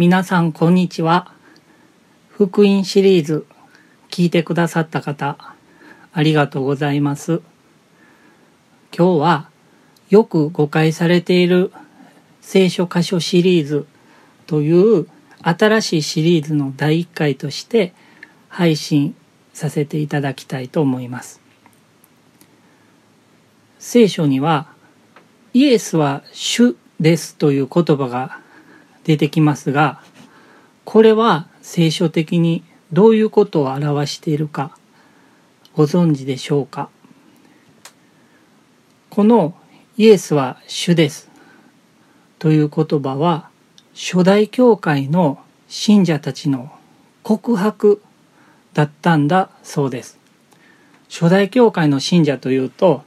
皆さんこんにちは。福音シリーズ聞いてくださった方、ありがとうございます。今日はよく誤解されている聖書箇所シリーズという新しいシリーズの第1回として配信させていただきたいと思います。聖書にはイエスは主ですという言葉が出てきますが、これは聖書的にどういうことを表しているかご存知でしょうか？このイエスは主ですという言葉は初代教会の信者たちの告白だったんだそうです。初代教会の信者というと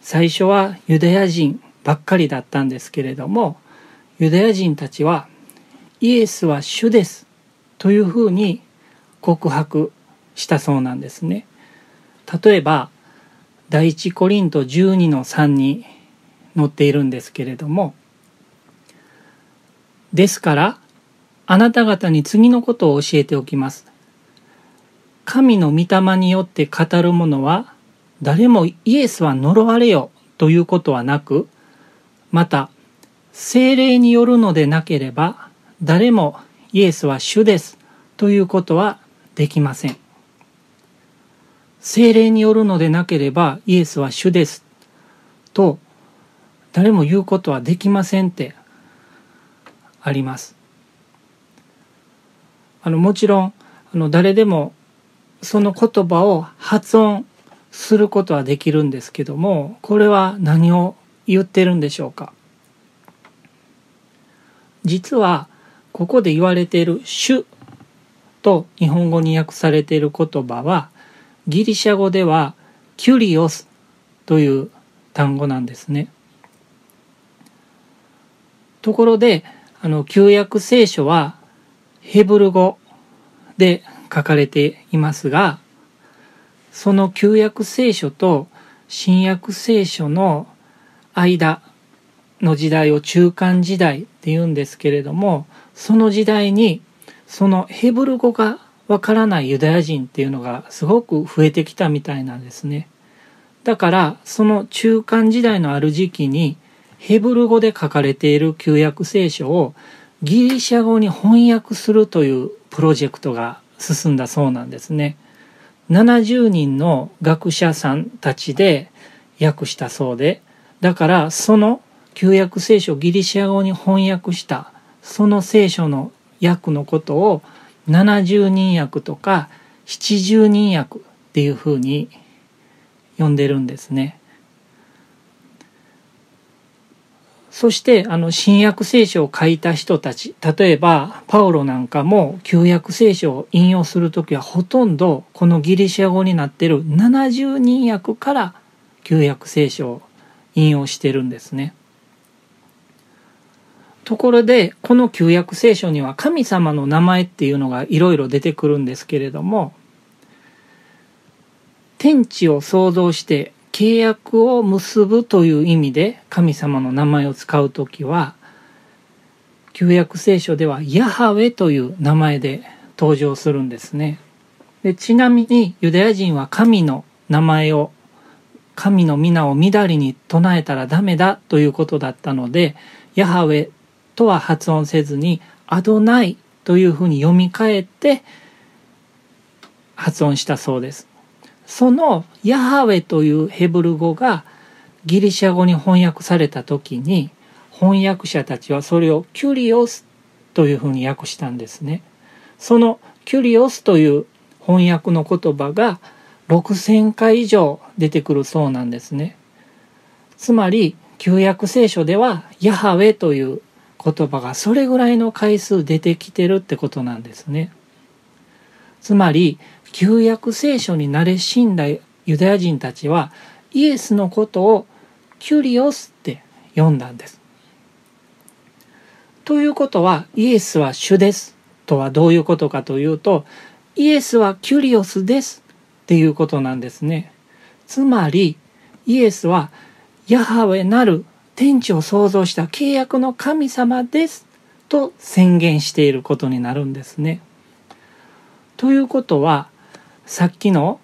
最初はユダヤ人ばっかりだったんですけれどもユダヤ人たちはイエスは主ですというふうに告白したそうなんですね。例えば第一コリント12の3に載っているんですけれどもですからあなた方に次のことを教えておきます。神の御霊によって語る者は誰もイエスは呪われよということはなくまた精霊によるのでなければ誰もイエスは主ですということはできません。精霊によるのでなければイエスは主ですと誰も言うことはできませんってあります。あのもちろんあの誰でもその言葉を発音することはできるんですけどもこれは何を言ってるんでしょうか実はここで言われている主と日本語に訳されている言葉はギリシャ語ではキュリオスという単語なんですね。ところであの旧約聖書はヘブル語で書かれていますがその旧約聖書と新約聖書の間の時代を中間時代って言うんですけれどもその時代にそのヘブル語がわからないユダヤ人っていうのがすごく増えてきたみたいなんですね。だからその中間時代のある時期にヘブル語で書かれている旧約聖書をギリシャ語に翻訳するというプロジェクトが進んだそうなんですね。70人の学者さんたちで訳したそうで、だからその旧約聖書ギリシャ語に翻訳したその聖書の訳のことを70人訳とか70人訳っていうふうに呼んでるんですね。そしてあの新約聖書を書いた人たち例えばパウロなんかも旧約聖書を引用する時はほとんどこのギリシャ語になってる70人訳から旧約聖書を引用してるんですね。ところでこの旧約聖書には神様の名前っていうのがいろいろ出てくるんですけれども天地を創造して契約を結ぶという意味で神様の名前を使う時は旧約聖書ではヤハウェという名前で登場するんですね。でちなみにユダヤ人は神の名前を神の皆をみだりに唱えたらダメだということだったのでヤハウェとは発音せずにアドナイというふうに読み替えて発音したそうです。そのヤハウェというヘブル語がギリシャ語に翻訳された時に翻訳者たちはそれをキュリオスというふうに訳したんですね。そのキュリオスという翻訳の言葉が6,000回以上出てくるそうなんですね。つまり旧約聖書ではヤハウェという言葉がそれぐらいの回数出てきてるってことなんですね。つまり旧約聖書に慣れ死んだユダヤ人たちはイエスのことをキュリオスって呼んだんです。ということはイエスは主ですとはどういうことかというとイエスはキュリオスですっていうことなんですね。つまりイエスはヤハウェなる天地を創造した契約の神様ですと宣言していることになるんですね。ということはさっきの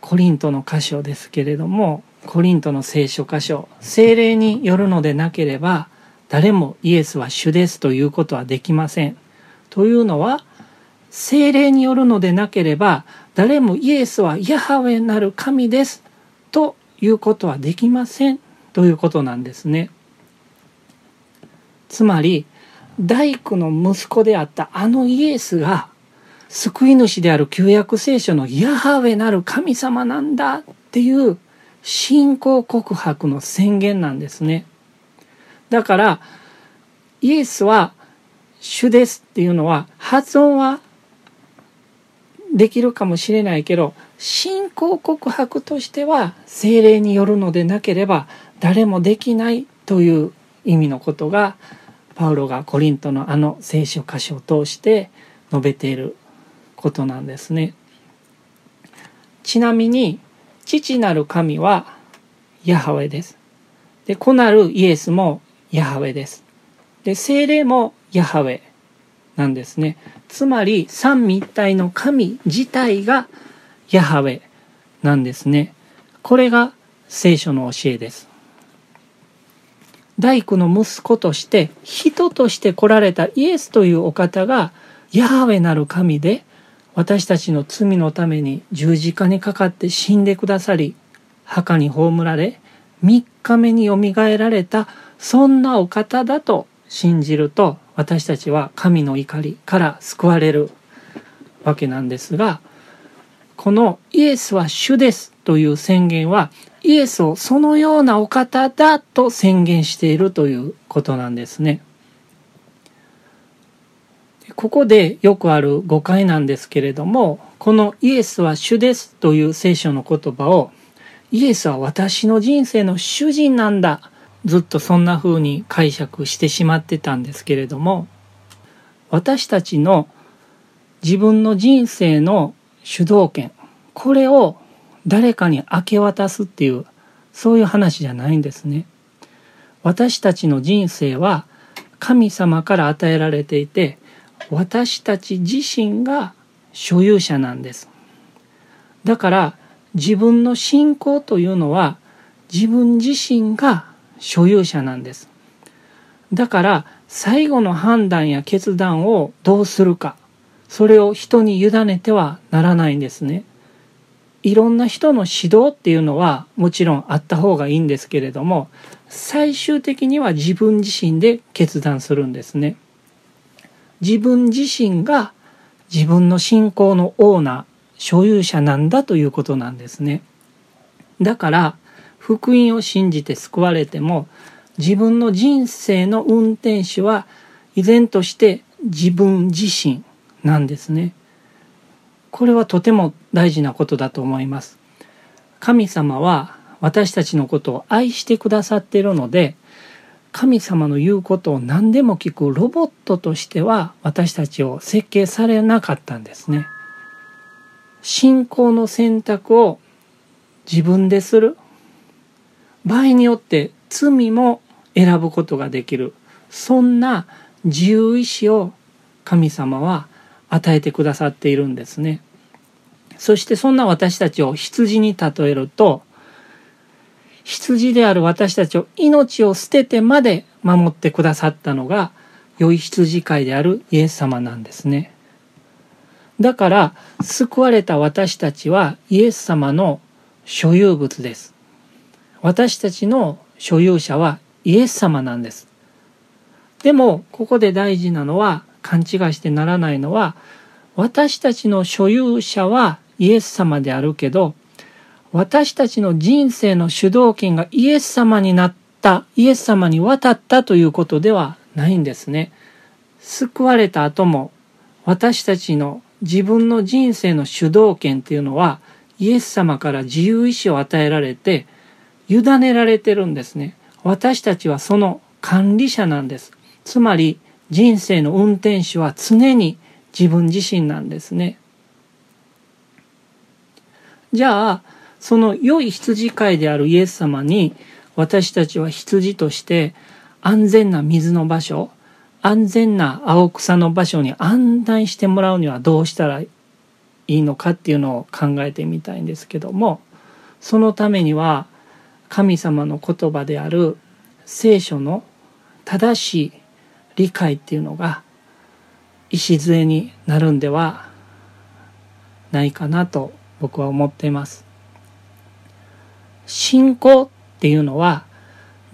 コリントの箇所ですけれどもコリントの聖書箇所精霊によるのでなければ誰もイエスは主ですということはできません。というのは精霊によるのでなければ誰もイエスはヤハウェなる神ですということはできませんということなんですね。つまり大工の息子であったあのイエスが救い主である旧約聖書のヤハウェなる神様なんだっていう信仰告白の宣言なんですね。だからイエスは主ですっていうのは発音はできるかもしれないけど信仰告白としては精霊によるのでなければ誰もできないという意味のことがパウロがコリントのあの聖書箇所を通して述べていることなんですね。ちなみに父なる神はヤハウェです。で子なるイエスもヤハウェです。で精霊もヤハウェなんですね。つまり三位一体の神自体がヤハウェなんですね。これが聖書の教えです。大工の息子として人として来られたイエスというお方がヤハウェなる神で私たちの罪のために十字架にかかって死んでくださり墓に葬られ3日目によみがえられたそんなお方だと信じると私たちは神の怒りから救われるわけなんですがこのイエスは主ですという宣言はイエスをそのようなお方だと宣言しているということなんですね。ここでよくある誤解なんですけれどもこのイエスは主ですという聖書の言葉をイエスは私の人生の主人なんだずっとそんな風に解釈してしまってたんですけれども私たちの自分の人生の主導権これを誰かに明け渡すっていうそういう話じゃないんですね。私たちの人生は神様から与えられていて私たち自身が所有者なんです。だから自分の信仰というのは自分自身が所有者なんです。だから最後の判断や決断をどうするかそれを人に委ねてはならないんですね。いろんな人の指導っていうのはもちろんあった方がいいんですけれども最終的には自分自身で決断するんですね。自分自身が自分の信仰のオーナー所有者なんだということなんですね。だから福音を信じて救われても自分の人生の運転手は依然として自分自身なんですね。これはとても大事なことだと思います。神様は私たちのことを愛してくださっているので神様の言うことを何でも聞くロボットとしては私たちを設計されなかったんですね。信仰の選択を自分でする場合によって罪も選ぶことができるそんな自由意志を神様は与えてくださっているんですね。そしてそんな私たちを羊に例えると羊である私たちを命を捨ててまで守ってくださったのが良い羊飼いであるイエス様なんですね。だから救われた私たちはイエス様の所有物です。私たちの所有者はイエス様なんです。でもここで大事なのは勘違いしてならないのは私たちの所有者はイエス様であるけど私たちの人生の主導権がイエス様になったイエス様に渡ったということではないんですね。救われた後も私たちの自分の人生の主導権っていうのはイエス様から自由意志を与えられて委ねられてるんですね。私たちはその管理者なんです。つまり人生の運転手は常に自分自身なんですね。じゃあ、その良い羊飼いであるイエス様に私たちは羊として安全な水の場所、安全な青草の場所に案内してもらうにはどうしたらいいのかっていうのを考えてみたいんですけどもそのためには神様の言葉である聖書の正しい理解っていうのが礎になるんではないかなと僕は思っています。信仰っていうのは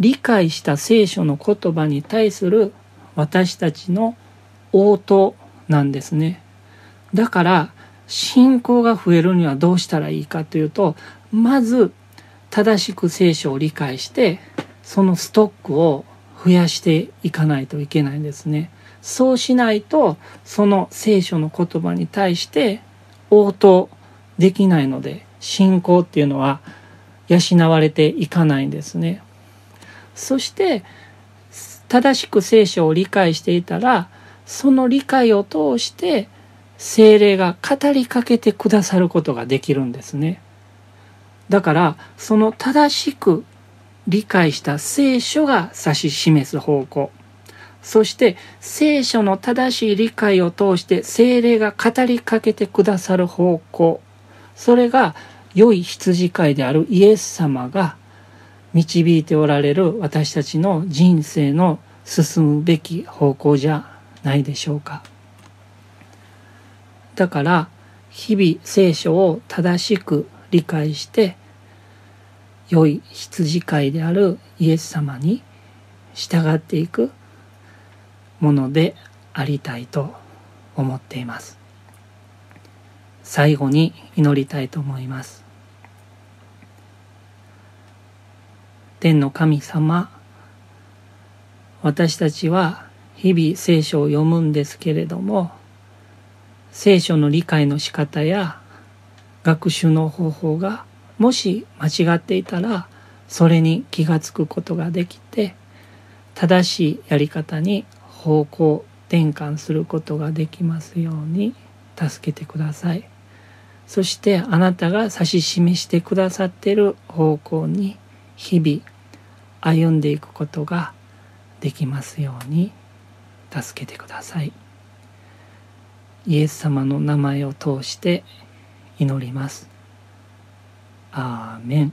理解した聖書の言葉に対する私たちの応答なんですね。だから信仰が増えるにはどうしたらいいかというとまず正しく聖書を理解してそのストックを増やしていかないといけないんですね。そうしないとその聖書の言葉に対して応答できないので信仰っていうのは養われていかないんですね。そして正しく聖書を理解していたらその理解を通して精霊が語りかけてくださることができるんですね。だからその正しく理解した聖書が指し示す方向そして聖書の正しい理解を通して精霊が語りかけてくださる方向それが良い羊飼いであるイエス様が導いておられる私たちの人生の進むべき方向じゃないでしょうか。だから日々聖書を正しく理解して良い羊飼いであるイエス様に従っていくものでありたいと思っています。最後に祈りたいと思います。天の神様私たちは日々聖書を読むんですけれども聖書の理解の仕方や学習の方法がもし間違っていたらそれに気が付くことができて正しいやり方に方向転換することができますように助けてくださいそしてあなたが指し示してくださっている方向に日々歩んでいくことができますように助けてくださいイエス様の名前を通して祈ります。アーメン